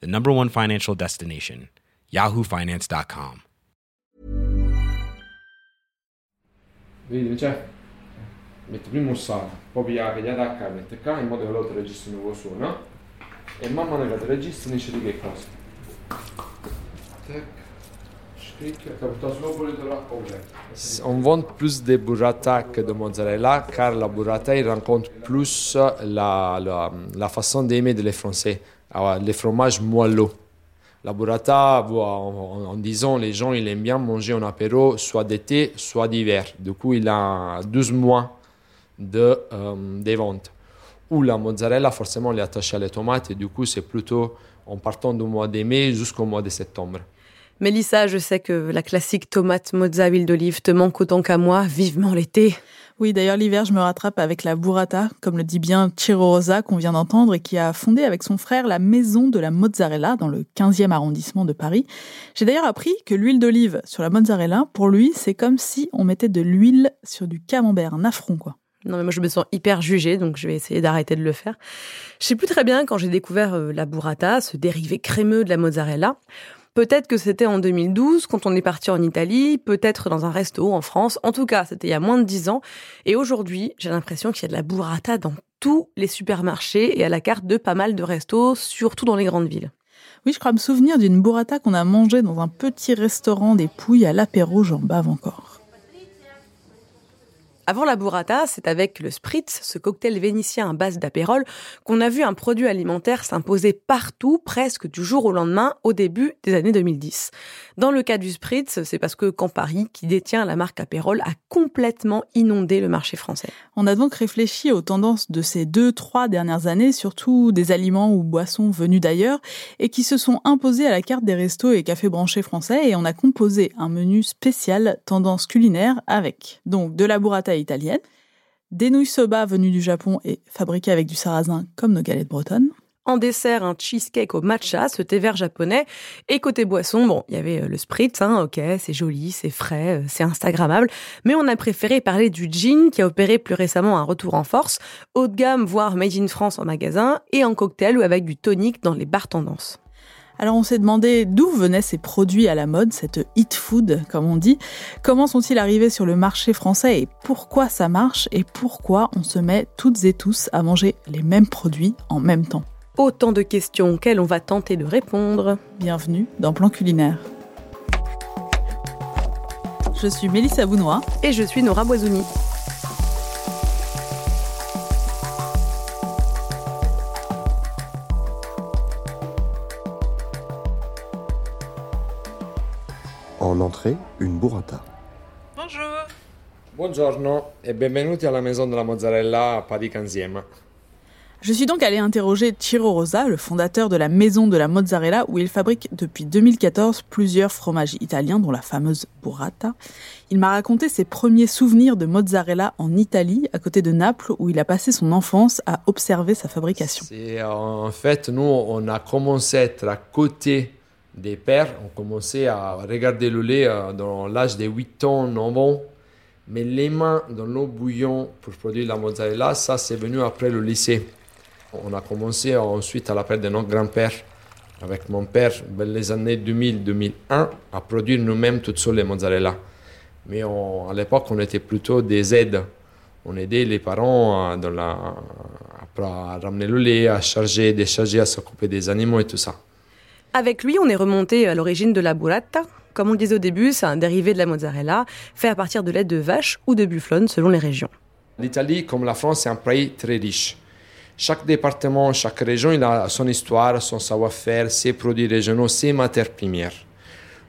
the number one financial destination, yahoofinance.com. Vedi, c'è? Metti prima un salto, poi pigliare che gli attacca mette qua in modo che loro ti registri il nuovo suono. E man mano che ti registri dice di che cosa. Tac. Scricchia, capita solo volete là, ok. On vend plus de burrata que de mozzarella car la burrata il rencontre plus la, la, la façon d'aimer des Français, Alors, les fromages moelleux. La burrata, en, disant, les gens ils aiment bien manger en apéro, soit d'été, soit d'hiver. Du coup, il a 12 mois de, euh, ventes. Ou la mozzarella, forcément, elle est attachée à les tomates et du coup, c'est plutôt en partant du mois de mai jusqu'au mois de septembre. Mélissa, je sais que la classique tomate mozza huile d'olive te manque autant qu'à moi. Vivement l'été. Oui, d'ailleurs, l'hiver, je me rattrape avec la burrata, comme le dit bien Ciro Rosa, qu'on vient d'entendre et qui a fondé avec son frère la maison de la mozzarella dans le 15e arrondissement de Paris. J'ai d'ailleurs appris que l'huile d'olive sur la mozzarella, pour lui, c'est comme si on mettait de l'huile sur du camembert, un affront, quoi. Non, mais moi, je me sens hyper jugée, donc je vais essayer d'arrêter de le faire. Je sais plus très bien quand j'ai découvert euh, la burrata, ce dérivé crémeux de la mozzarella. Peut-être que c'était en 2012, quand on est parti en Italie, peut-être dans un resto en France. En tout cas, c'était il y a moins de dix ans. Et aujourd'hui, j'ai l'impression qu'il y a de la burrata dans tous les supermarchés et à la carte de pas mal de restos, surtout dans les grandes villes. Oui, je crois me souvenir d'une burrata qu'on a mangée dans un petit restaurant des Pouilles à l'apéro, j'en bave encore. Avant la burrata, c'est avec le spritz, ce cocktail vénitien à base d'apérole, qu'on a vu un produit alimentaire s'imposer partout, presque du jour au lendemain, au début des années 2010. Dans le cas du spritz, c'est parce que Campari, qui détient la marque apérole, a complètement inondé le marché français. On a donc réfléchi aux tendances de ces deux, trois dernières années, surtout des aliments ou boissons venus d'ailleurs, et qui se sont imposés à la carte des restos et cafés branchés français, et on a composé un menu spécial tendance culinaire avec donc de la burrata italienne, des nouilles soba venues du Japon et fabriquées avec du sarrasin comme nos galettes bretonnes. En dessert, un cheesecake au matcha, ce thé vert japonais. Et côté boisson, bon, il y avait euh, le spritz, hein, ok, c'est joli, c'est frais, euh, c'est instagrammable. Mais on a préféré parler du gin qui a opéré plus récemment un retour en force, haut de gamme, voire made in France en magasin, et en cocktail ou avec du tonic dans les bars tendances. Alors on s'est demandé d'où venaient ces produits à la mode, cette hit food comme on dit. Comment sont-ils arrivés sur le marché français et pourquoi ça marche et pourquoi on se met toutes et tous à manger les mêmes produits en même temps? Autant de questions auxquelles on va tenter de répondre. Bienvenue dans Plan Culinaire. Je suis Mélissa Bounois. Et je suis Nora Boisouni. Buongiorno e benvenuti alla Maison de la Mozzarella a Paris 15e. Je suis donc allée interroger Ciro Rosa, le fondateur de la Maison de la Mozzarella, où il fabrique depuis 2014 plusieurs fromages italiens, dont la fameuse burrata. Il m'a raconté ses premiers souvenirs de mozzarella en Italie, à côté de Naples, où il a passé son enfance à observer sa fabrication. En fait, nous, on a commencé à être à côté des pères. On commençait à regarder le lait euh, dans l'âge de 8 ans, 9 ans. Mais les mains dans l'eau bouillon pour produire la mozzarella, ça, c'est venu après le lycée. On a commencé ensuite à l'appel de notre grand-père, avec mon père, dans les années 2000-2001, à produire nous-mêmes toutes seules les mozzarella. Mais à l'époque, on était plutôt des aides. On aidait les parents à ramener le lait, à charger, décharger, à s'occuper des animaux et tout ça. Avec lui, on est remonté à l'origine de la burrata. Comme on le disait au début, c'est un dérivé de la mozzarella, fait à partir de lait de vache ou de bufflone selon les régions. L'Italie, comme la France, c'est un pays très riche. Chaque département, chaque région, il a son histoire, son savoir-faire, ses produits régionaux, ses matières premières.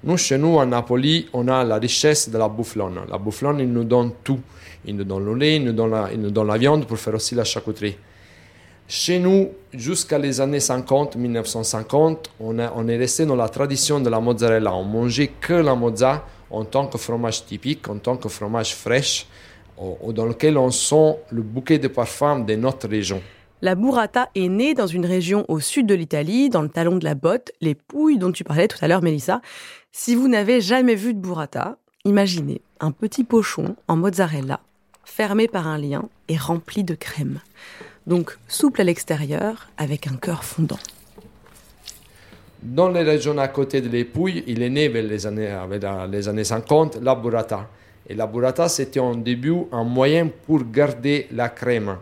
Nous, chez nous, à Napoli, on a la richesse de la bouflone. La bouflone, il nous donne tout. Il nous donne le lait, il nous donne la, il nous donne la viande pour faire aussi la charcuterie. Chez nous, jusqu'à les années 50, 1950, on, est resté dans la tradition de la mozzarella. On mangeait que la mozza en tant que fromage typique, en tant que fromage fraîche, dans lequel on sent le bouquet de parfum de notre région. La burrata est née dans une région au sud de l'Italie, dans le talon de la botte, les Pouilles dont tu parlais tout à l'heure, Mélissa. Si vous n'avez jamais vu de burrata, imaginez un petit pochon en mozzarella, fermé par un lien et rempli de crème. Donc souple à l'extérieur, avec un cœur fondant. Dans les régions à côté de l'Épouille, il est né vers les années, vers la- les années 50 la burrata. Et la burrata, c'était en début un moyen pour garder la crème.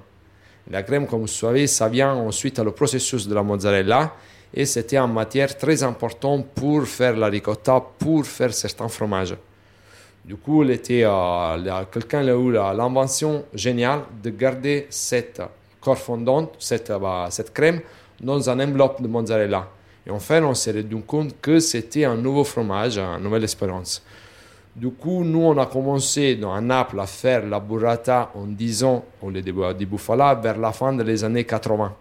La crème, comme vous savez, ça vient ensuite le processus de la mozzarella. Et c'était une matière très importante pour faire la ricotta, pour faire certains fromages. Du coup, euh, quelqu'un a eu l'invention géniale de garder cette corps fondante, cette, euh, bah, cette crème, dans un enveloppe de mozzarella. Et enfin, on s'est rendu compte que c'était un nouveau fromage, une nouvelle expérience. Du coup, nous, on a commencé dans, à Naples à faire la burrata en 10 ans au lieu de, bufala vers la fin des années 80.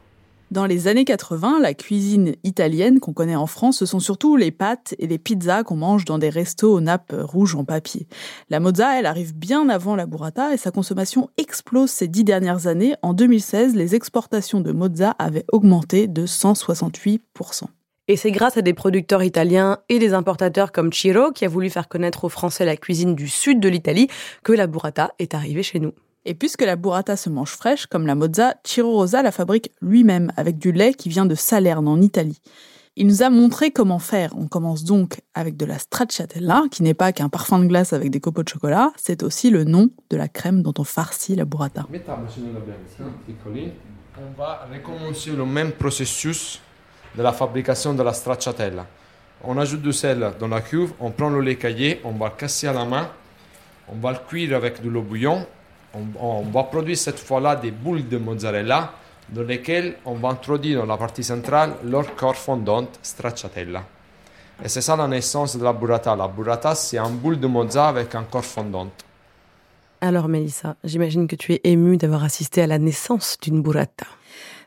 Dans les années 80, la cuisine italienne qu'on connaît en France, ce sont surtout les pâtes et les pizzas qu'on mange dans des restos aux nappes rouges en papier. La mozza, elle arrive bien avant la burrata et sa consommation explose ces dix dernières années. En 2016, les exportations de mozza avaient augmenté de 168%. Et c'est grâce à des producteurs italiens et des importateurs comme Ciro, qui a voulu faire connaître aux Français la cuisine du sud de l'Italie, que la burrata est arrivée chez nous. Et puisque la burrata se mange fraîche, comme la mozza, Ciro Rosa la fabrique lui-même avec du lait qui vient de Salerne en Italie. Il nous a montré comment faire. On commence donc avec de la stracciatella, qui n'est pas qu'un parfum de glace avec des copeaux de chocolat, c'est aussi le nom de la crème dont on farcit la burrata. On va recommencer le même processus de la fabrication de la stracciatella. On ajoute du sel dans la cuve, on prend le lait caillé, on va le casser à la main, on va le cuire avec de l'eau bouillon, on, va produire cette fois-là des boules de mozzarella dans lesquelles on va introduire dans la partie centrale leur corps fondante stracciatella. Et c'est ça la naissance de la burrata. La burrata, c'est un boule de mozza avec un corps fondant. Alors Mélissa, j'imagine que tu es émue d'avoir assisté à la naissance d'une burrata.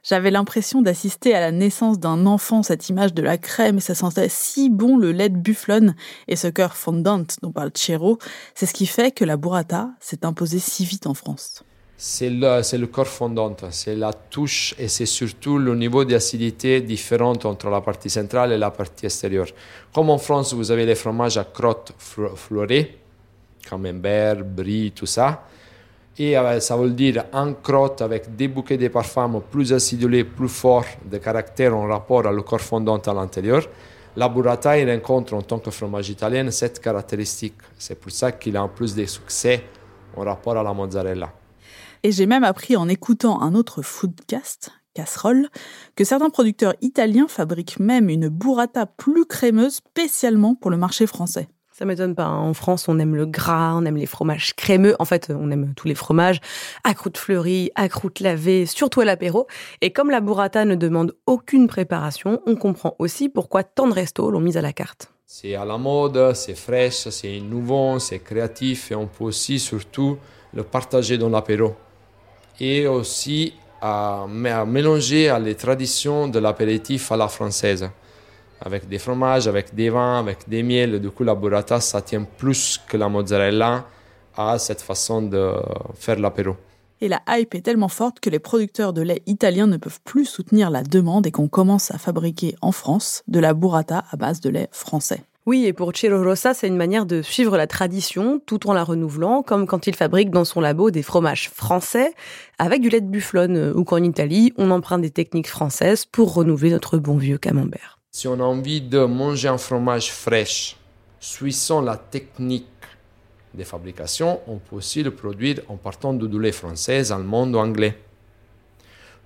J'avais l'impression d'assister à la naissance d'un enfant, cette image de la crème, et ça sentait si bon le lait de bufflone et ce cœur fondant dont parle Ciro. C'est ce qui fait que la burrata s'est imposée si vite en France. C'est le, c'est le corps fondant, c'est la touche et c'est surtout le niveau d'acidité différent entre la partie centrale et la partie extérieure. Comme en France, vous avez les fromages à crotte fleurée, camembert, brie, tout ça. Et euh, ça veut dire un crotte avec des bouquets de parfums plus acidulés, plus forts, de caractère en rapport à le corps fondant à l'intérieur. La burrata il rencontre en tant que fromage italien cette caractéristique. C'est pour ça qu'il a un plus de succès en rapport à la mozzarella. Et j'ai même appris en écoutant un autre foodcast, Casserole, que certains producteurs italiens fabriquent même une burrata plus crémeuse spécialement pour le marché français. Ça m'étonne pas. hein. En France, on aime le gras, on aime les fromages crémeux. En fait, on aime tous les fromages à croûte fleurie, à croûte lavée, surtout à l'apéro. Et comme la burrata ne demande aucune préparation, on comprend aussi pourquoi tant de restos l'ont mise à la carte. C'est à la mode, c'est fraîche, c'est innovant, c'est créatif et on peut aussi surtout le partager dans l'apéro. Et aussi à, à mélanger à les traditions de l'apéritif à la française. Avec des fromages, avec des vins, avec des miels. Du coup, la burrata, ça tient plus que la mozzarella à cette façon de faire l'apéro. Et la hype est tellement forte que les producteurs de lait italiens ne peuvent plus soutenir la demande et qu'on commence à fabriquer en France de la burrata à base de lait français. Oui, et pour Ciro Rossa, c'est une manière de suivre la tradition tout en la renouvelant, comme quand il fabrique dans son labo des fromages français avec du lait de bufflone, euh, ou qu'en Italie, on emprunte des techniques françaises pour renouveler notre bon vieux camembert. Si on a envie de manger un fromage fraîche, suivant la technique de fabrication, on peut aussi le produire en partant de lait français, allemand ou anglais.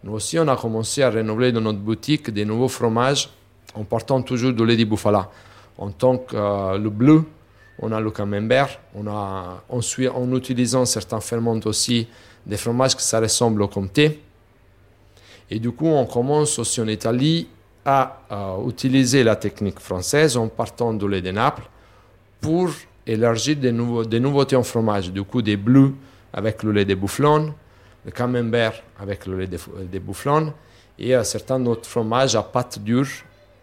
Nous aussi, on a commencé à renouveler dans notre boutique des nouveaux fromages en partant toujours du lait de bufala. En tant que euh, le bleu, on a le camembert, on a ensuite, en utilisant certains ferments aussi, des fromages que ça ressemble au comté. Et du coup, on commence aussi en Italie à euh, utiliser la technique française en partant du lait de Naples pour élargir des, nouveaux, des nouveautés en fromage. Du coup, des bleus avec le lait de bufflone, le camembert avec le lait de, de bufflone et un certain autre fromage à pâte dure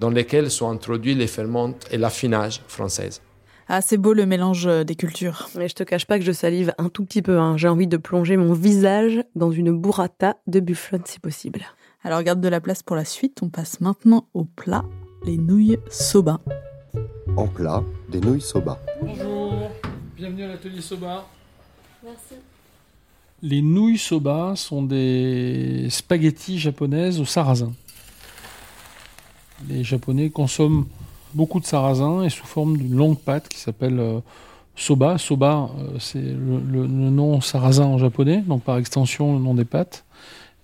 dans lesquels sont introduits les ferments et l'affinage française. Ah, c'est beau le mélange des cultures. Mais je te cache pas que je salive un tout petit peu. Hein. J'ai envie de plonger mon visage dans une burrata de bufflone si possible. Alors garde de la place pour la suite. On passe maintenant au plat, les nouilles soba. En plat, des nouilles soba. Bonjour, bienvenue à l'atelier soba. Merci. Les nouilles soba sont des spaghettis japonaises au sarrasin. Les Japonais consomment beaucoup de sarrasin et sous forme d'une longue pâte qui s'appelle euh, soba. Soba, euh, c'est le, le- le nom sarrasin en japonais, donc par extension le nom des pâtes.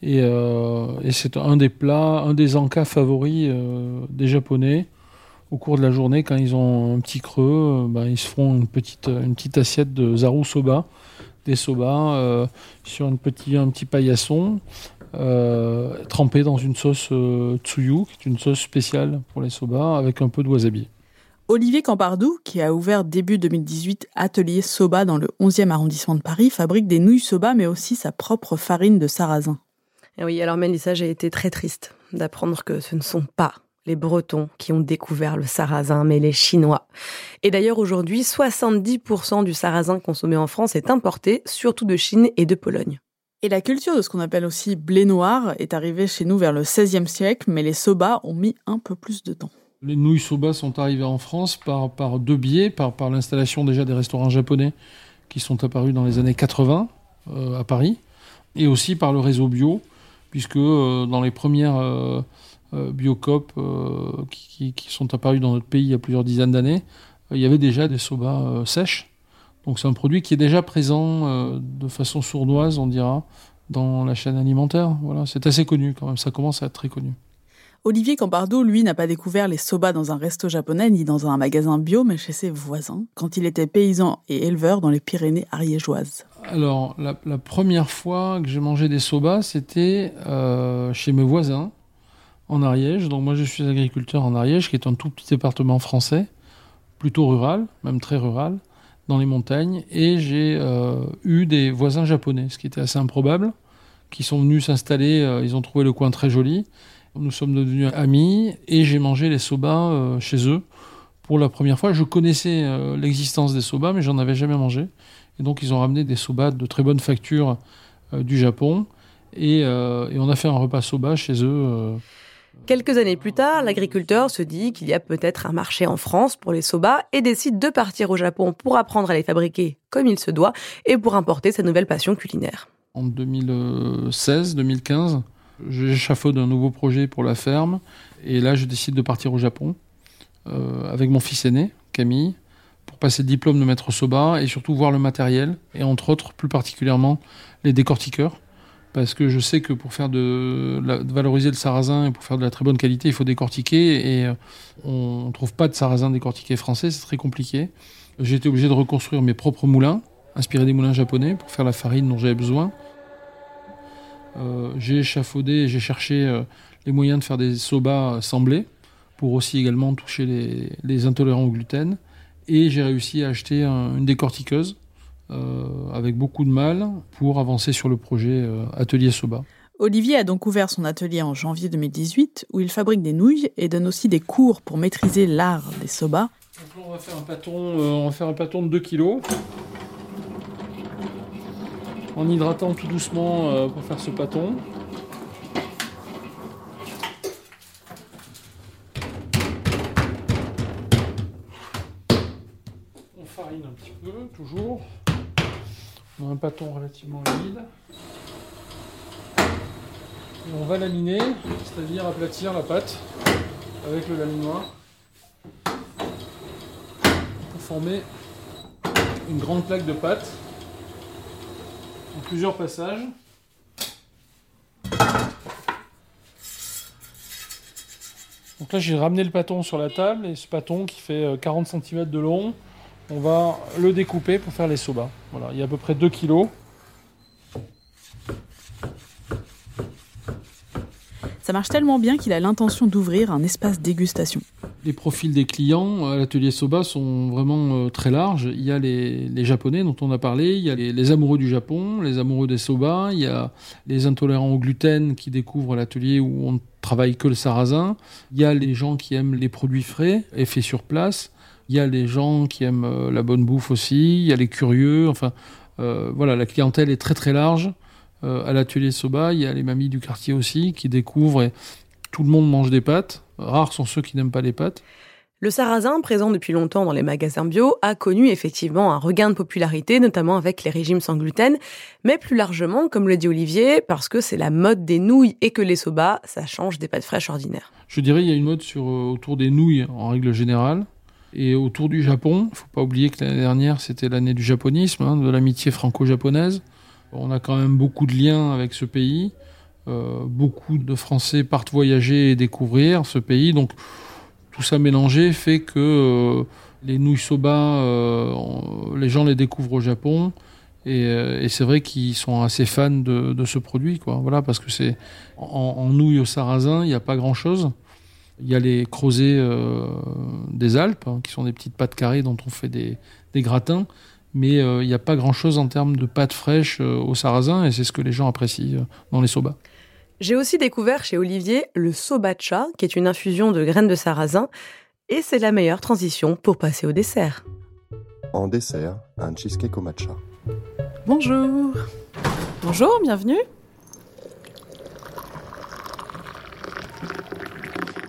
Et, euh, et c'est un des plats, un des encas favoris euh, des Japonais. Au cours de la journée, quand ils ont un petit creux, ben, ils se font une petite, une petite assiette de zaru soba, des soba, sur une petit, un petit paillasson, trempé dans une sauce tsuyu, qui est une sauce spéciale pour les soba, avec un peu de wasabi. Olivier Campardou, qui a ouvert début 2018 Atelier Soba dans le 11e arrondissement de Paris, fabrique des nouilles soba mais aussi sa propre farine de sarrasin. Et oui, alors Mélissa, j'ai été très triste d'apprendre que ce ne sont pas les Bretons qui ont découvert le sarrasin, mais les Chinois. Et d'ailleurs, aujourd'hui, 70% du sarrasin consommé en France est importé, surtout de Chine et de Pologne. Et la culture de ce qu'on appelle aussi blé noir est arrivée chez nous vers le 16e siècle, mais les soba ont mis un peu plus de temps. Les nouilles soba sont arrivées en France par, par deux biais, par, par l'installation déjà des restaurants japonais qui sont apparus dans les années 80 euh, à Paris, et aussi par le réseau bio, puisque euh, dans les premières euh, euh, biocop qui, sont apparus dans notre pays il y a plusieurs dizaines d'années, il y avait déjà des soba sèches. Donc c'est un produit qui est déjà présent de façon sournoise, on dira, dans la chaîne alimentaire. Voilà, c'est assez connu quand même, ça commence à être très connu. Olivier Campardou, lui, n'a pas découvert les soba dans un resto japonais ni dans un magasin bio, mais chez ses voisins, quand il était paysan et éleveur dans les Pyrénées ariégeoises. Alors, la, la première fois que j'ai mangé des soba, c'était euh, chez mes voisins en Ariège. Donc, moi, je suis agriculteur en Ariège, qui est un tout petit département français, plutôt rural, même très rural, dans les montagnes. Et j'ai euh, eu des voisins japonais, ce qui était assez improbable, qui sont venus s'installer. euh, ils ont trouvé le coin très joli. Nous sommes devenus amis et j'ai mangé les soba euh, chez eux pour la première fois. Je connaissais euh, l'existence des soba, mais j'en avais jamais mangé. Et donc, ils ont ramené des soba de très bonne facture euh, du Japon. Et, et on a fait un repas soba chez eux. Quelques années plus tard, l'agriculteur se dit qu'il y a peut-être un marché en France pour les soba et décide de partir au Japon pour apprendre à les fabriquer comme il se doit et pour importer sa nouvelle passion culinaire. En 2016-2015, j'échafaude un nouveau projet pour la ferme. Et là, je décide de partir au Japon euh, avec mon fils aîné, Camille, pour passer le diplôme de maître soba et surtout voir le matériel. Et entre autres, plus particulièrement, les décortiqueurs. Parce que je sais que pour faire de, valoriser le sarrasin et pour faire de la très bonne qualité, il faut décortiquer. Et euh, on ne trouve pas de sarrasin décortiqué français, c'est très compliqué. J'ai été obligé de reconstruire mes propres moulins, inspirés des moulins japonais, pour faire la farine dont j'avais besoin. Euh, j'ai échafaudé et j'ai cherché euh, les moyens de faire des soba sans blé pour aussi également toucher les, les intolérants au gluten. Et j'ai réussi à acheter un- une décortiqueuse euh, avec beaucoup de mal pour avancer sur le projet euh, Atelier Soba. Olivier a donc ouvert son atelier en janvier 2018, où il fabrique des nouilles et donne aussi des cours pour maîtriser l'art des soba. Donc là, on va faire un pâton, euh, on va faire un pâton de 2 kg. En hydratant tout doucement euh, pour faire ce pâton. On farine un petit peu, toujours. On a un pâton relativement humide. Et on va laminer, c'est-à-dire aplatir la pâte avec le laminoir pour former une grande plaque de pâte plusieurs passages. Donc là j'ai ramené le pâton sur la table et ce pâton qui fait euh, 40 cm de long, on va le découper pour faire les soba. Voilà, il y a à peu près 2 kg. Ça marche tellement bien qu'il a l'intention d'ouvrir un espace dégustation. Les profils des clients à l'atelier Soba sont vraiment euh, très larges. Il y a les, Japonais dont on a parlé, il y a les, les, amoureux du Japon, les amoureux des soba, il y a les intolérants au gluten qui découvrent l'atelier où on ne travaille que le sarrasin, il y a les gens qui aiment les produits frais et faits sur place, il y a les gens qui aiment euh, la bonne bouffe aussi, il y a les curieux, enfin euh, voilà, la clientèle est très très large. Euh, à l'atelier Soba, il y a les mamies du quartier aussi qui découvrent et tout le monde mange des pâtes. Rares sont ceux qui n'aiment pas les pâtes. Le sarrasin, présent depuis longtemps dans les magasins bio, a connu effectivement un regain de popularité, notamment avec les régimes sans gluten, mais plus largement, comme le dit Olivier, parce que c'est la mode des nouilles et que les soba, ça change des pâtes fraîches ordinaires. Je dirais il y a une mode sur, euh, autour des nouilles en règle générale. Et autour du Japon, il faut pas oublier que l'année dernière, c'était l'année du japonisme, hein, de l'amitié franco-japonaise. On a quand même beaucoup de liens avec ce pays. Euh, beaucoup de Français partent voyager et découvrir ce pays. Donc tout ça mélangé fait que euh, les nouilles soba, euh, les gens les découvrent au Japon. Et, c'est vrai qu'ils sont assez fans de, ce produit. Voilà, parce que c'est en, nouilles au sarrasin, il n'y a pas grand-chose. Il y a les crozets euh, des Alpes, hein, qui sont des petites pâtes carrées dont on fait des gratins, mais il n'y a pas grand-chose en termes de pâtes fraîches au sarrasin, et c'est ce que les gens apprécient dans les soba. J'ai aussi découvert chez Olivier le sobacha, qui est une infusion de graines de sarrasin, et c'est la meilleure transition pour passer au dessert. En dessert, un cheesecake au matcha. Bonjour. Bonjour, bienvenue.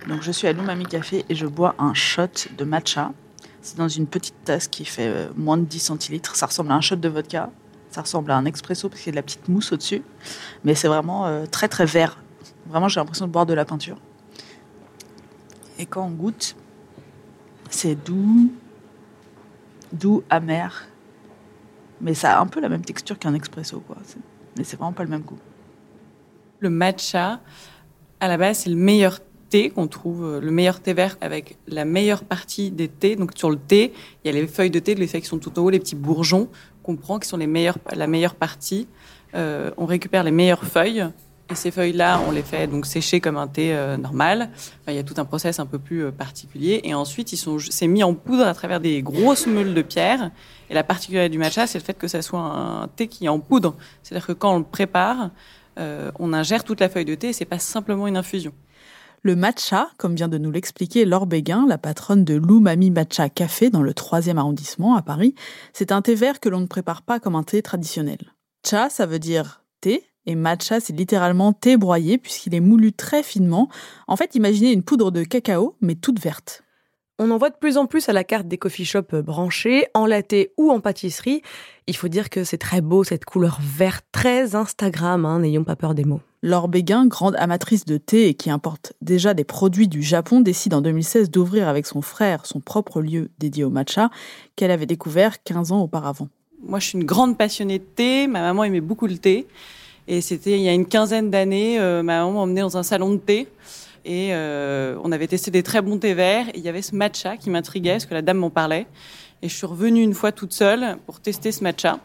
Donc je suis à l'Umami Café et je bois un shot de matcha. C'est dans une petite tasse qui fait euh, moins de 10 centilitres. Ça ressemble à un shot de vodka. Ça ressemble à un expresso parce qu'il y a de la petite mousse au-dessus. Mais c'est vraiment euh, très très vert. Vraiment, j'ai l'impression de boire de la peinture. Et quand on goûte, c'est doux, doux, amer. Mais ça a un peu la même texture qu'un expresso, quoi. Mais c'est vraiment pas le même goût. Le matcha, à la base, c'est le meilleur qu'on trouve, le meilleur thé vert avec la meilleure partie des thés. Donc sur le thé, il y a les feuilles de thé, les feuilles qui sont tout en haut, les petits bourgeons qu'on prend, qui sont les meilleures, la meilleure partie. Euh, on récupère les meilleures feuilles. Et ces feuilles-là, on les fait donc sécher comme un thé euh, normal. Il y a tout un process un peu plus euh, particulier. Et ensuite, ils sont, c'est mis en poudre à travers des grosses meules de pierre. Et la particularité du matcha, c'est le fait que ça soit un thé qui est en poudre. C'est-à-dire que quand on le prépare, euh, on ingère toute la feuille de thé. C'est pas simplement une infusion. Le matcha, comme vient de nous l'expliquer Laure Béguin, la patronne de l'Umami Matcha Café dans le 3e arrondissement à Paris, c'est un thé vert que l'on ne prépare pas comme un thé traditionnel. Cha, ça veut dire thé, et matcha, c'est littéralement thé broyé puisqu'il est moulu très finement. En fait, imaginez une poudre de cacao, mais toute verte. On en voit de plus en plus à la carte des coffee shops branchés, en latte ou en pâtisserie. Il faut dire que c'est très beau, cette couleur verte, très Instagram, hein, n'ayons pas peur des mots. Laure Béguin, grande amatrice de thé et qui importe déjà des produits du Japon, décide en 2016 d'ouvrir avec son frère son propre lieu dédié au matcha qu'elle avait découvert 15 ans auparavant. Moi, je suis une grande passionnée de thé. Ma maman aimait beaucoup le thé. Et c'était il y a une quinzaine d'années, euh, ma maman m'a emmenée dans un salon de thé. Et euh, on avait testé des très bons thés verts. Et il y avait ce matcha qui m'intriguait, parce que la dame m'en parlait. Et je suis revenue une fois toute seule pour tester ce matcha.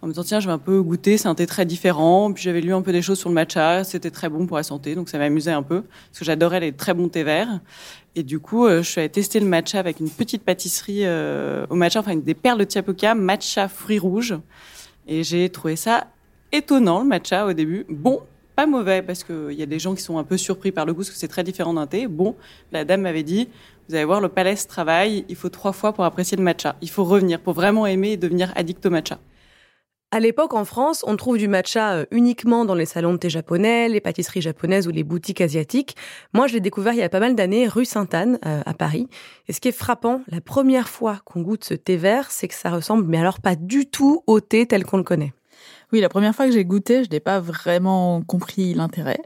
En me disant, tiens, je vais un peu goûter, c'est un thé très différent. Puis j'avais lu un peu des choses sur le matcha, c'était très bon pour la santé, donc ça m'amusait un peu, parce que j'adorais les très bons thés verts. Et du coup, euh, je suis allée tester le matcha avec une petite pâtisserie euh, au matcha, enfin des perles de Tiapoca, matcha fruits rouges. Et j'ai trouvé ça étonnant, le matcha, au début. Bon, pas mauvais, parce qu'il y a des gens qui sont un peu surpris par le goût, parce que c'est très différent d'un thé. Bon, la dame m'avait dit, vous allez voir, le palais travaille, il faut trois fois pour apprécier le matcha. Il faut revenir, pour vraiment aimer et devenir addict au matcha. À l'époque, en France, on trouve du matcha uniquement dans les salons de thé japonais, les pâtisseries japonaises ou les boutiques asiatiques. Moi, je l'ai découvert il y a pas mal d'années, rue Sainte-Anne, euh, à Paris. Et ce qui est frappant, la première fois qu'on goûte ce thé vert, c'est que ça ressemble, mais alors pas du tout au thé tel qu'on le connaît. Oui, la première fois que j'ai goûté, je n'ai pas vraiment compris l'intérêt.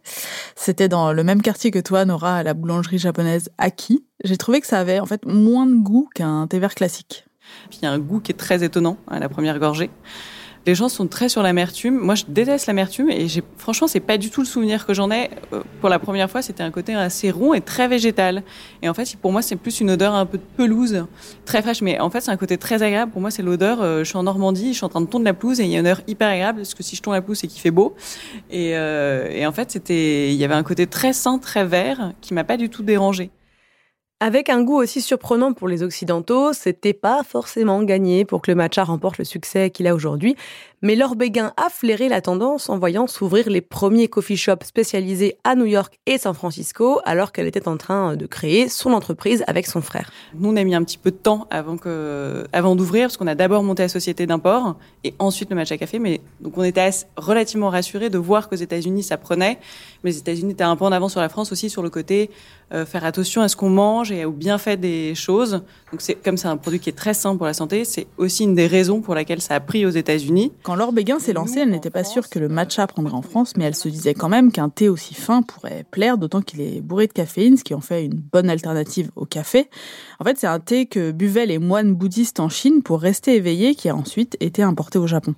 C'était dans le même quartier que toi, Nora, à la boulangerie japonaise Aki. J'ai trouvé que ça avait en fait moins de goût qu'un thé vert classique. Puis il y a un goût qui est très étonnant à la première gorgée. Les gens sont très sur l'amertume. Moi, je déteste l'amertume et j'ai, franchement, c'est pas du tout le souvenir que j'en ai. Pour la première fois, c'était un côté assez rond et très végétal. Et en fait, pour moi, c'est plus une odeur un peu de pelouse, très fraîche. Mais en fait, c'est un côté très agréable. Pour moi, c'est l'odeur. Euh, je suis en Normandie, je suis en train de tondre la pelouse et il y a une odeur hyper agréable parce que si je tonds la pelouse, c'est qu'il fait beau. Et, euh, et en fait, c'était, il y avait un côté très sain, très vert qui m'a pas du tout dérangé. Avec un goût aussi surprenant pour les Occidentaux, c'était pas forcément gagné pour que le matcha remporte le succès qu'il a aujourd'hui. Mais Laure Béguin a flairé la tendance en voyant s'ouvrir les premiers coffee shops spécialisés à New York et San Francisco, alors qu'elle était en train de créer son entreprise avec son frère. Nous, on a mis un petit peu de temps avant d'ouvrir, parce qu'on a d'abord monté la société d'import et ensuite le matcha café. Mais donc, on était relativement rassurés de voir qu'aux États-Unis, ça prenait. Mais les États-Unis étaient un peu en avant sur la France aussi sur le côté euh, faire attention à ce qu'on mange et au bienfait des choses. Donc, c'est comme c'est un produit qui est très sain pour la santé, c'est aussi une des raisons pour laquelle ça a pris aux États-Unis. Quand Laure Béguin s'est lancée, elle n'était pas sûre que le matcha prendrait en France, mais elle se disait quand même qu'un thé aussi fin pourrait plaire, d'autant qu'il est bourré de caféine, ce qui en fait une bonne alternative au café. En fait, c'est un thé que buvaient les moines bouddhistes en Chine pour rester éveillés, qui a ensuite été importé au Japon.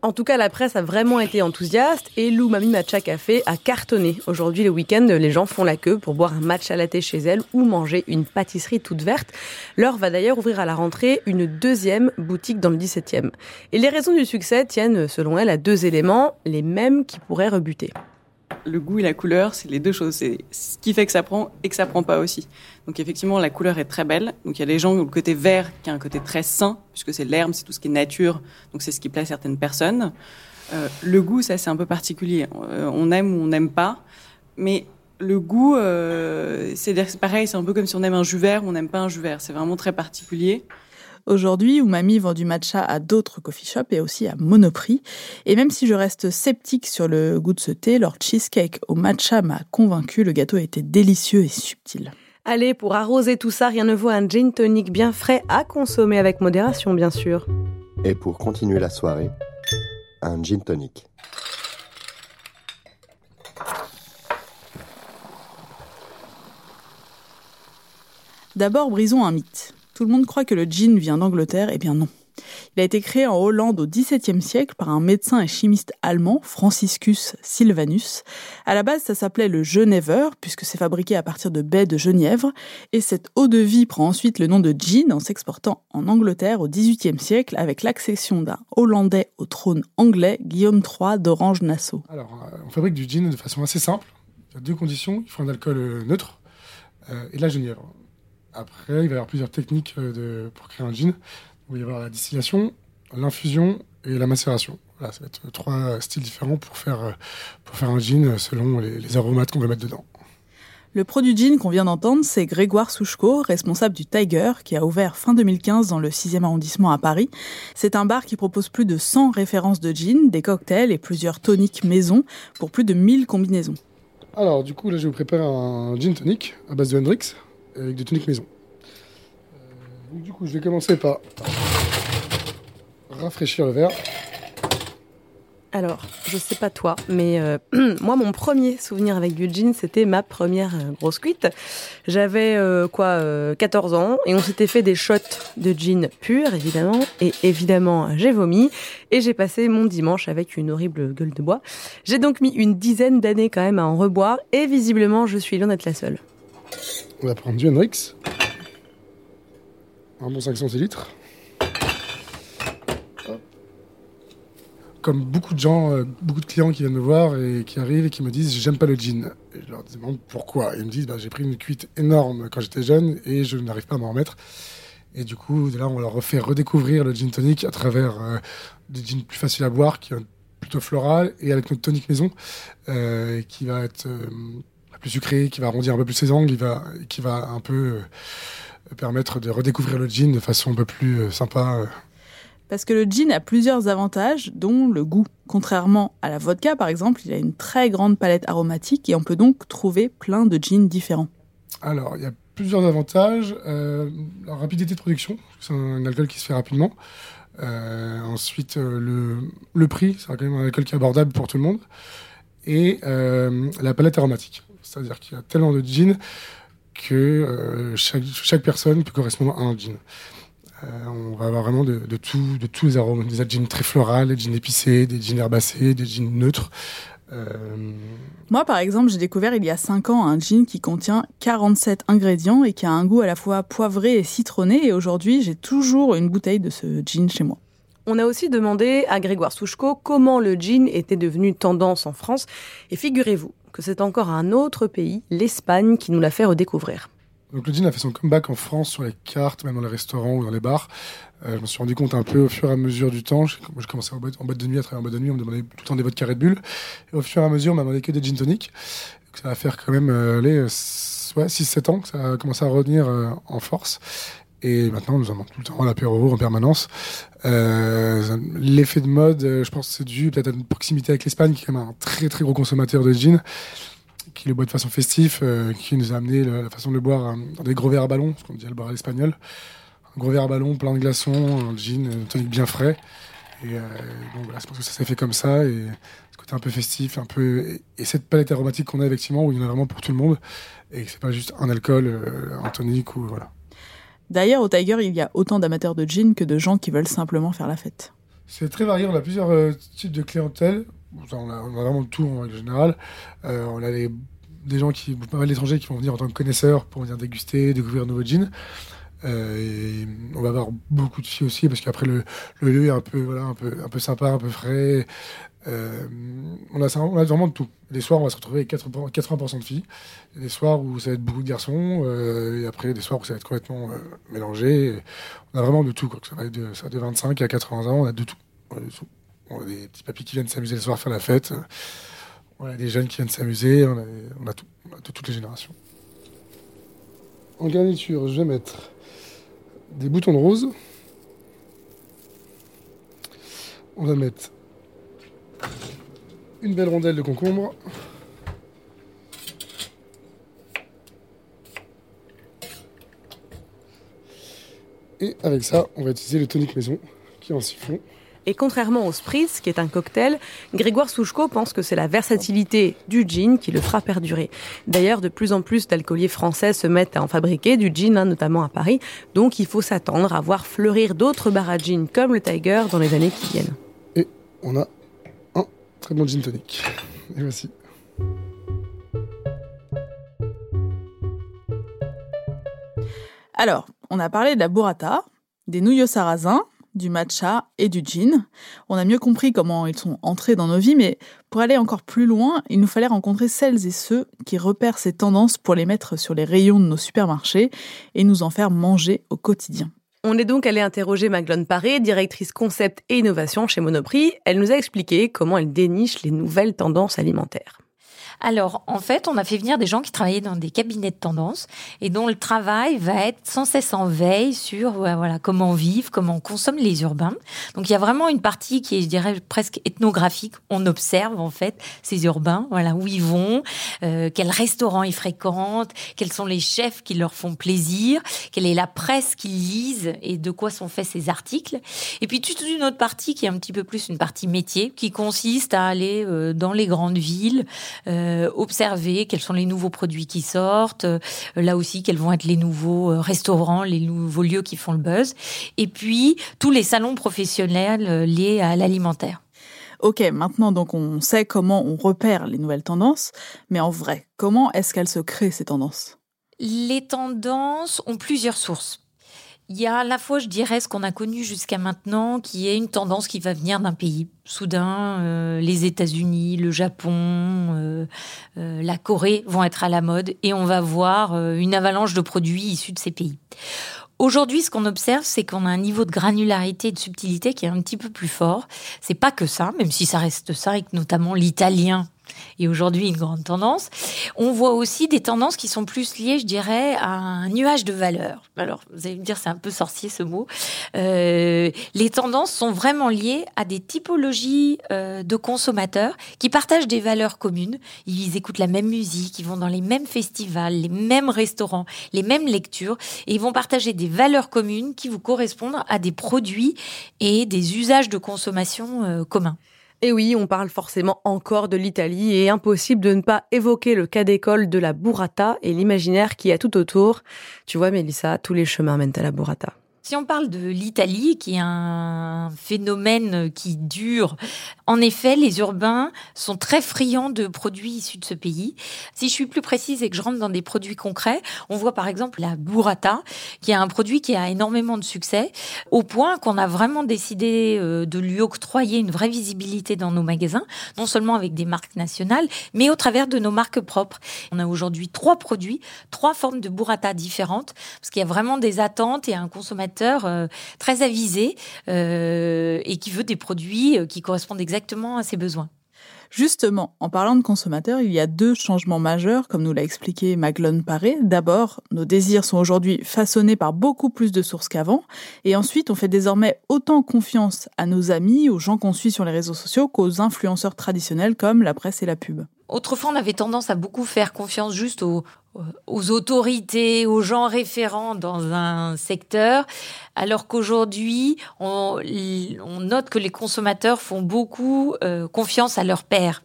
En tout cas, la presse a vraiment été enthousiaste et Lou Mami Matcha Café a cartonné. Aujourd'hui, le week-end, les gens font la queue pour boire un matcha latte chez elle ou manger une pâtisserie toute verte. L'heure va d'ailleurs ouvrir à la rentrée une deuxième boutique dans le 17e. Et les raisons du succès tiennent, selon elle, à deux éléments, les mêmes qui pourraient rebuter le goût et la couleur, c'est les deux choses. C'est ce qui fait que ça prend et que ça prend pas aussi. Donc effectivement, la couleur est très belle. Donc il y a des gens qui ont le côté vert, qui a un côté très sain, puisque c'est l'herbe, c'est tout ce qui est nature. Donc c'est ce qui plaît à certaines personnes. Euh, le goût, ça c'est un peu particulier. Euh, on aime ou on n'aime pas. Mais le goût, euh, c'est pareil, c'est un peu comme si on aime un jus vert ou on n'aime pas un jus vert. C'est vraiment très particulier. Aujourd'hui, où mamie vend du matcha à d'autres coffee shops et aussi à Monoprix. Et même si je reste sceptique sur le goût de ce thé, leur cheesecake au matcha m'a convaincu. Le gâteau était délicieux et subtil. Allez, pour arroser tout ça, rien ne vaut un gin tonic bien frais à consommer avec modération, bien sûr. Et pour continuer la soirée, un gin tonic. D'abord, brisons un mythe. Tout le monde croit que le gin vient d'Angleterre, eh bien non. Il a été créé en Hollande au XVIIe siècle par un médecin et chimiste allemand, Franciscus Sylvanus. À la base, ça s'appelait le Genever, puisque c'est fabriqué à partir de baies de genièvre. Et cette eau de vie prend ensuite le nom de gin en s'exportant en Angleterre au XVIIIe siècle avec l'accession d'un Hollandais au trône anglais, Guillaume III d'Orange-Nassau. Alors, euh, on fabrique du gin de façon assez simple. Il y a deux conditions. Il faut un alcool neutre euh, et de la genièvre. Après, il va y avoir plusieurs techniques euh, de, pour créer un gin. Il va y avoir la distillation, l'infusion et la macération. Voilà, ça va être trois styles différents pour faire, euh, pour faire un gin selon les, aromates qu'on va mettre dedans. Le produit gin qu'on vient d'entendre, c'est Grégoire Souchko, responsable du Tiger, qui a ouvert fin 2015 dans le 6e arrondissement à Paris. C'est un bar qui propose plus de 100 références de gin, des cocktails et plusieurs toniques maison pour plus de 1000 combinaisons. Alors, du coup, là, je vais vous préparer un gin tonic à base de Hendrix avec des toniques maison. Euh, du coup, je vais commencer par rafraîchir le verre. Alors, je sais pas toi, mais euh, moi, mon premier souvenir avec du gin, c'était ma première euh, grosse cuite. J'avais quoi, 14 ans, et on s'était fait des shots de gin pur, évidemment, et évidemment, j'ai vomi, et j'ai passé mon dimanche avec une horrible gueule de bois. J'ai donc mis une dizaine d'années quand même à en reboire, et visiblement, je suis loin d'être la seule. On va prendre du Hendrix. Un bon 500 litres. Comme beaucoup de gens, euh, beaucoup de clients qui viennent me voir et qui arrivent et qui me disent j'aime pas le gin. Et je leur demande pourquoi? ils me disent bah, j'ai pris une cuite énorme quand j'étais jeune et je n'arrive pas à m'en remettre. Et du coup, là, on leur refait redécouvrir le gin tonic à travers euh, des plus faciles à boire, qui est plutôt floral, et avec notre tonic maison, euh, qui va être plus sucré, qui va arrondir un peu plus ses angles, qui va, qui va un peu euh, permettre de redécouvrir le gin de façon un peu plus euh, sympa. Euh. Parce que le gin a plusieurs avantages, dont le goût. Contrairement à la vodka, par exemple, il a une très grande palette aromatique et on peut donc trouver plein de gins différents. Alors, il y a plusieurs avantages. la rapidité de production, c'est un alcool qui se fait rapidement. ensuite, le, le prix, c'est quand même un alcool qui est abordable pour tout le monde. Et la palette aromatique. C'est-à-dire qu'il y a tellement de jeans que euh, chaque, personne peut correspondre à un jean. Euh, on va avoir vraiment de, tout, de tous les arômes, des jeans très florales, des jeans épicés, des jeans herbacés, des jeans neutres. Euh, Moi, par exemple, j'ai découvert il y a 5 ans un jean qui contient 47 ingrédients et qui a un goût à la fois poivré et citronné. Et aujourd'hui, j'ai toujours une bouteille de ce jean chez moi. On a aussi demandé à Grégoire Souchko comment le jean était devenu tendance en France. Et figurez-vous que c'est encore un autre pays, l'Espagne, qui nous l'a fait redécouvrir. Donc le gin a fait son comeback en France sur les cartes, même dans les restaurants ou dans les bars. Euh, je me suis rendu compte un peu au fur et à mesure du temps. Je commençais en boîte, de nuit, à travailler en boîte de nuit, on me demandait tout le temps des vodka Red Bull. Et au fur et à mesure, on m'a demandé que des gin tonic. ça va faire quand même euh, les 6-7 ans que ça a commencé à revenir euh, en force. Et maintenant, nous en avons tout le temps à l'apéro en permanence. Euh, L'effet de mode, euh, je pense que c'est dû peut-être à une proximité avec l'Espagne, qui est quand même un très très gros consommateur de gin, qui le boit de façon festive, euh, qui nous a amené la façon de le boire dans des gros verres à ballon, ce qu'on dit le boire à l'espagnol. Un gros verre à ballon, plein de glaçons, un gin, un tonic bien frais. Et donc voilà, je pense que ça s'est fait comme ça. Et ce côté un peu festif, un peu. Et, et cette palette aromatique qu'on a effectivement, où il y en a vraiment pour tout le monde. Et que c'est pas juste un alcool, un tonic ou voilà. D'ailleurs, au Tiger, il y a autant d'amateurs de gin que de gens qui veulent simplement faire la fête. C'est très varié, on a plusieurs euh, types de clientèle. On, a, on, a, vraiment tout en règle générale. Euh, on a des gens qui, pas mal d'étrangers qui vont venir en tant que connaisseurs pour venir déguster, découvrir de nouveaux jeans. Euh, et on va avoir beaucoup de filles aussi parce qu'après le, lieu est un peu sympa, un peu frais. Euh, on, a, vraiment de tout. Des soirs, on va se retrouver avec 80%, 80 de filles. Des soirs où ça va être beaucoup de garçons. Euh, et après, des soirs où ça va être complètement euh, mélangé. On a vraiment de tout. Ça va de, ça va de 25 à 80 ans, on a de tout. On a, des petits papis qui viennent s'amuser le soir, faire la fête. On a des jeunes qui viennent s'amuser. On on a tout. On a de toutes les générations. En garniture, je vais mettre des boutons de rose. On va mettre une belle rondelle de concombre. Et avec ça, on va utiliser le tonic maison qui est en siphon. Et contrairement au spritz, qui est un cocktail, Grégoire Souchko pense que c'est la versatilité du gin qui le fera perdurer. D'ailleurs, de plus en plus d'alcooliers français se mettent à en fabriquer du gin, hein, notamment à Paris. Donc il faut s'attendre à voir fleurir d'autres bars à gin comme le Tiger dans les années qui viennent. Et on a très bon gin. Et. Alors, on a parlé de la burrata, des nouilles au sarrasin, du matcha et du gin. On a mieux compris comment ils sont entrés dans nos vies, mais pour aller encore plus loin, il nous fallait rencontrer celles et ceux qui repèrent ces tendances pour les mettre sur les rayons de nos supermarchés et nous en faire manger au quotidien. On est donc allé interroger Maglone Paré, directrice concept et innovation chez Monoprix. Elle nous a expliqué comment elle déniche les nouvelles tendances alimentaires. Alors, en fait, on a fait venir des gens qui travaillaient dans des cabinets de tendance et dont le travail va être sans cesse en veille sur voilà comment vivre, comment on consomme les urbains. Donc, il y a vraiment une partie qui est, je dirais, presque ethnographique. On observe en fait ces urbains, voilà où ils vont, euh, quels restaurants ils fréquentent, quels sont les chefs qui leur font plaisir, quelle est la presse qu'ils lisent et de quoi sont faits ces articles. Et puis toute une autre partie qui est un petit peu plus une partie métier, qui consiste à aller euh, dans les grandes villes. Euh, observer quels sont les nouveaux produits qui sortent, euh, là aussi quels vont être les nouveaux euh, restaurants, les nouveaux lieux qui font le buzz, et puis tous les salons professionnels euh, liés à l'alimentaire. Ok, maintenant donc on sait comment on repère les nouvelles tendances, mais en vrai, comment est-ce qu'elles se créent ces tendances? Les tendances ont plusieurs sources. Il y a à la fois, je dirais, ce qu'on a connu jusqu'à maintenant, qui est une tendance qui va venir d'un pays. Soudain, euh, les États-Unis, le Japon, euh, euh, la Corée vont être à la mode et on va voir euh, une avalanche de produits issus de ces pays. Aujourd'hui, ce qu'on observe, c'est qu'on a un niveau de granularité et de subtilité qui est un petit peu plus fort. C'est pas que ça, même si ça reste ça, et que notamment l'italien et aujourd'hui une grande tendance. On voit aussi des tendances qui sont plus liées, je dirais, à un nuage de valeurs. Alors, vous allez me dire, c'est un peu sorcier ce mot. Euh, les tendances sont vraiment liées à des typologies euh, de consommateurs qui partagent des valeurs communes. Ils écoutent la même musique, ils vont dans les mêmes festivals, les mêmes restaurants, les mêmes lectures, et ils vont partager des valeurs communes qui vous correspondent à des produits et des usages de consommation euh, communs. Et oui, on parle forcément encore de l'Italie et impossible de ne pas évoquer le cas d'école de la burrata et l'imaginaire qui a tout autour. Tu vois, Mélissa, tous les chemins mènent à la burrata. Si on parle de l'Italie, qui est un phénomène qui dure, en effet, les urbains sont très friands de produits issus de ce pays. Si je suis plus précise et que je rentre dans des produits concrets, on voit par exemple la burrata, qui est un produit qui a énormément de succès, au point qu'on a vraiment décidé euh, de lui octroyer une vraie visibilité dans nos magasins, non seulement avec des marques nationales, mais au travers de nos marques propres. On a aujourd'hui trois produits, trois formes de burrata différentes, parce qu'il y a vraiment des attentes et un consommateur euh, très avisé euh, et qui veut des produits qui correspondent exactement à ses besoins. Justement, en parlant de consommateurs, il y a deux changements majeurs, comme nous l'a expliqué Maglone Paré. D'abord, nos désirs sont aujourd'hui façonnés par beaucoup plus de sources qu'avant. Et ensuite, on fait désormais autant confiance à nos amis, aux gens qu'on suit sur les réseaux sociaux, qu'aux influenceurs traditionnels comme la presse et la pub. Autrefois, on avait tendance à beaucoup faire confiance juste aux, autorités, aux gens référents dans un secteur, alors qu'aujourd'hui, on, note que les consommateurs font beaucoup euh, confiance à leur père.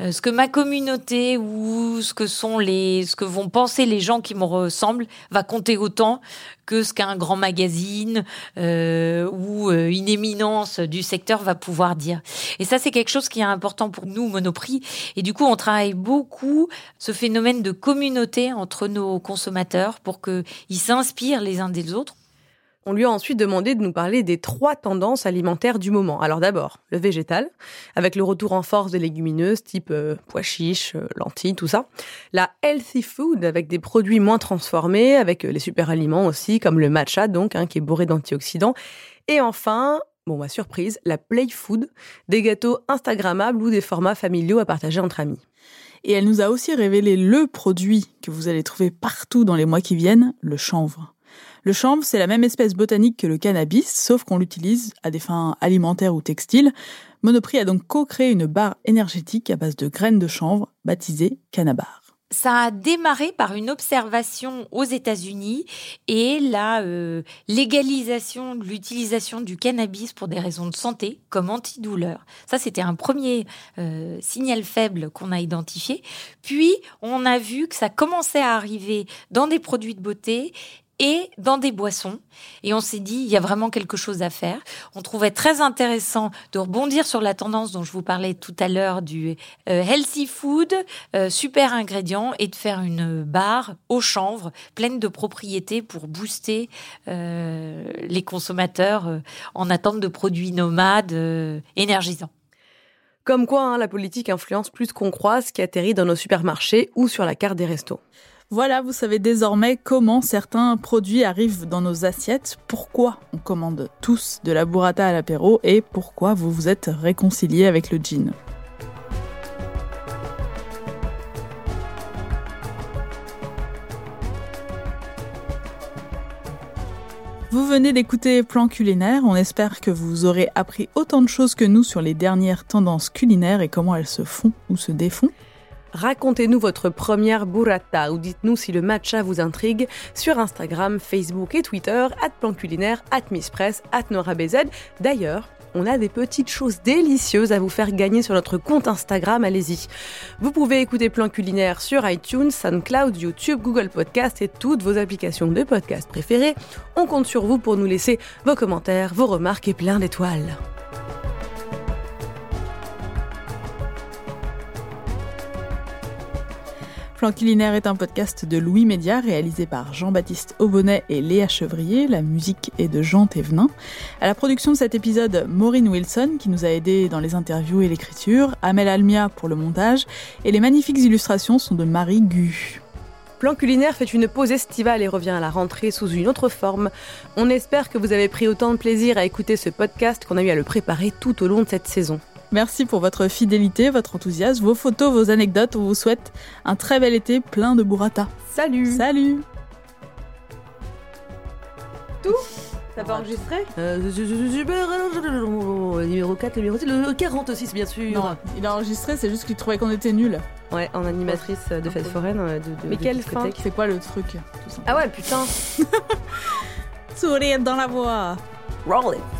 Euh, ce que ma communauté ou ce que sont les, ce que vont penser les gens qui me ressemblent va compter autant que ce qu'un grand magazine euh, ou euh, une éminence du secteur va pouvoir dire. Et ça, c'est quelque chose qui est important pour nous, Monoprix. Et du coup, on travaille beaucoup ce phénomène de communauté entre nos consommateurs pour qu'ils s'inspirent les uns des autres. On lui a ensuite demandé de nous parler des trois tendances alimentaires du moment. Alors d'abord, le végétal, avec le retour en force des légumineuses type euh, pois chiches, euh, lentilles, tout ça. La healthy food, avec des produits moins transformés, avec euh, les super aliments aussi, comme le matcha, donc, hein, qui est bourré d'antioxydants. Et enfin, bon, ma surprise, la play food, des gâteaux Instagrammables ou des formats familiaux à partager entre amis. Et elle nous a aussi révélé le produit que vous allez trouver partout dans les mois qui viennent, le chanvre. Le chanvre, c'est la même espèce botanique que le cannabis, sauf qu'on l'utilise à des fins alimentaires ou textiles. Monoprix a donc co-créé une barre énergétique à base de graines de chanvre, baptisée Cannabar. Ça a démarré par une observation aux États-Unis et la euh, légalisation de l'utilisation du cannabis pour des raisons de santé comme antidouleur. Ça, c'était un premier euh, signal faible qu'on a identifié. Puis, on a vu que ça commençait à arriver dans des produits de beauté et dans des boissons. Et on s'est dit, il y a vraiment quelque chose à faire. On trouvait très intéressant de rebondir sur la tendance dont je vous parlais tout à l'heure du euh, healthy food, euh, super ingrédients, et de faire une barre au chanvre pleine de propriétés pour booster euh, les consommateurs en attente de produits nomades énergisants. Comme quoi, hein, la politique influence plus qu'on croit ce qui atterrit dans nos supermarchés ou sur la carte des restos. Voilà, vous savez désormais comment certains produits arrivent dans nos assiettes, pourquoi on commande tous de la burrata à l'apéro et pourquoi vous vous êtes réconciliés avec le gin. Vous venez d'écouter Plan culinaire, on espère que vous aurez appris autant de choses que nous sur les dernières tendances culinaires et comment elles se font ou se défont. Racontez-nous votre première burrata ou dites-nous si le matcha vous intrigue sur Instagram, Facebook et Twitter, at plan culinaire, at misspress, at norabz. D'ailleurs, on a des petites choses délicieuses à vous faire gagner sur notre compte Instagram, allez-y. Vous pouvez écouter Plan Culinaire sur iTunes, SoundCloud, YouTube, Google Podcast et toutes vos applications de podcast préférées. On compte sur vous pour nous laisser vos commentaires, vos remarques et plein d'étoiles. Plan culinaire est un podcast de Louis Média réalisé par Jean-Baptiste Aubonnet et Léa Chevrier. La musique est de Jean Thévenin. À la production de cet épisode, Maureen Wilson qui nous a aidés dans les interviews et l'écriture, Amel Almia pour le montage et les magnifiques illustrations sont de Marie Gu. Plan culinaire fait une pause estivale et revient à la rentrée sous une autre forme. On espère que vous avez pris autant de plaisir à écouter ce podcast qu'on a eu à le préparer tout au long de cette saison. Merci pour votre fidélité, votre enthousiasme, vos photos, vos anecdotes. On vous souhaite un très bel été plein de burrata. Salut. Salut. Tout. T'as pas enregistré euh, Super Numéro 4, numéro 6, le 46 bien sûr. Non, il a enregistré, c'est juste qu'il trouvait qu'on était nuls. Ouais, en animatrice de fête foraine. De, de, Mais quelle fin C'est quoi le truc? Ah ouais, putain. Sourire dans la voix. Roll it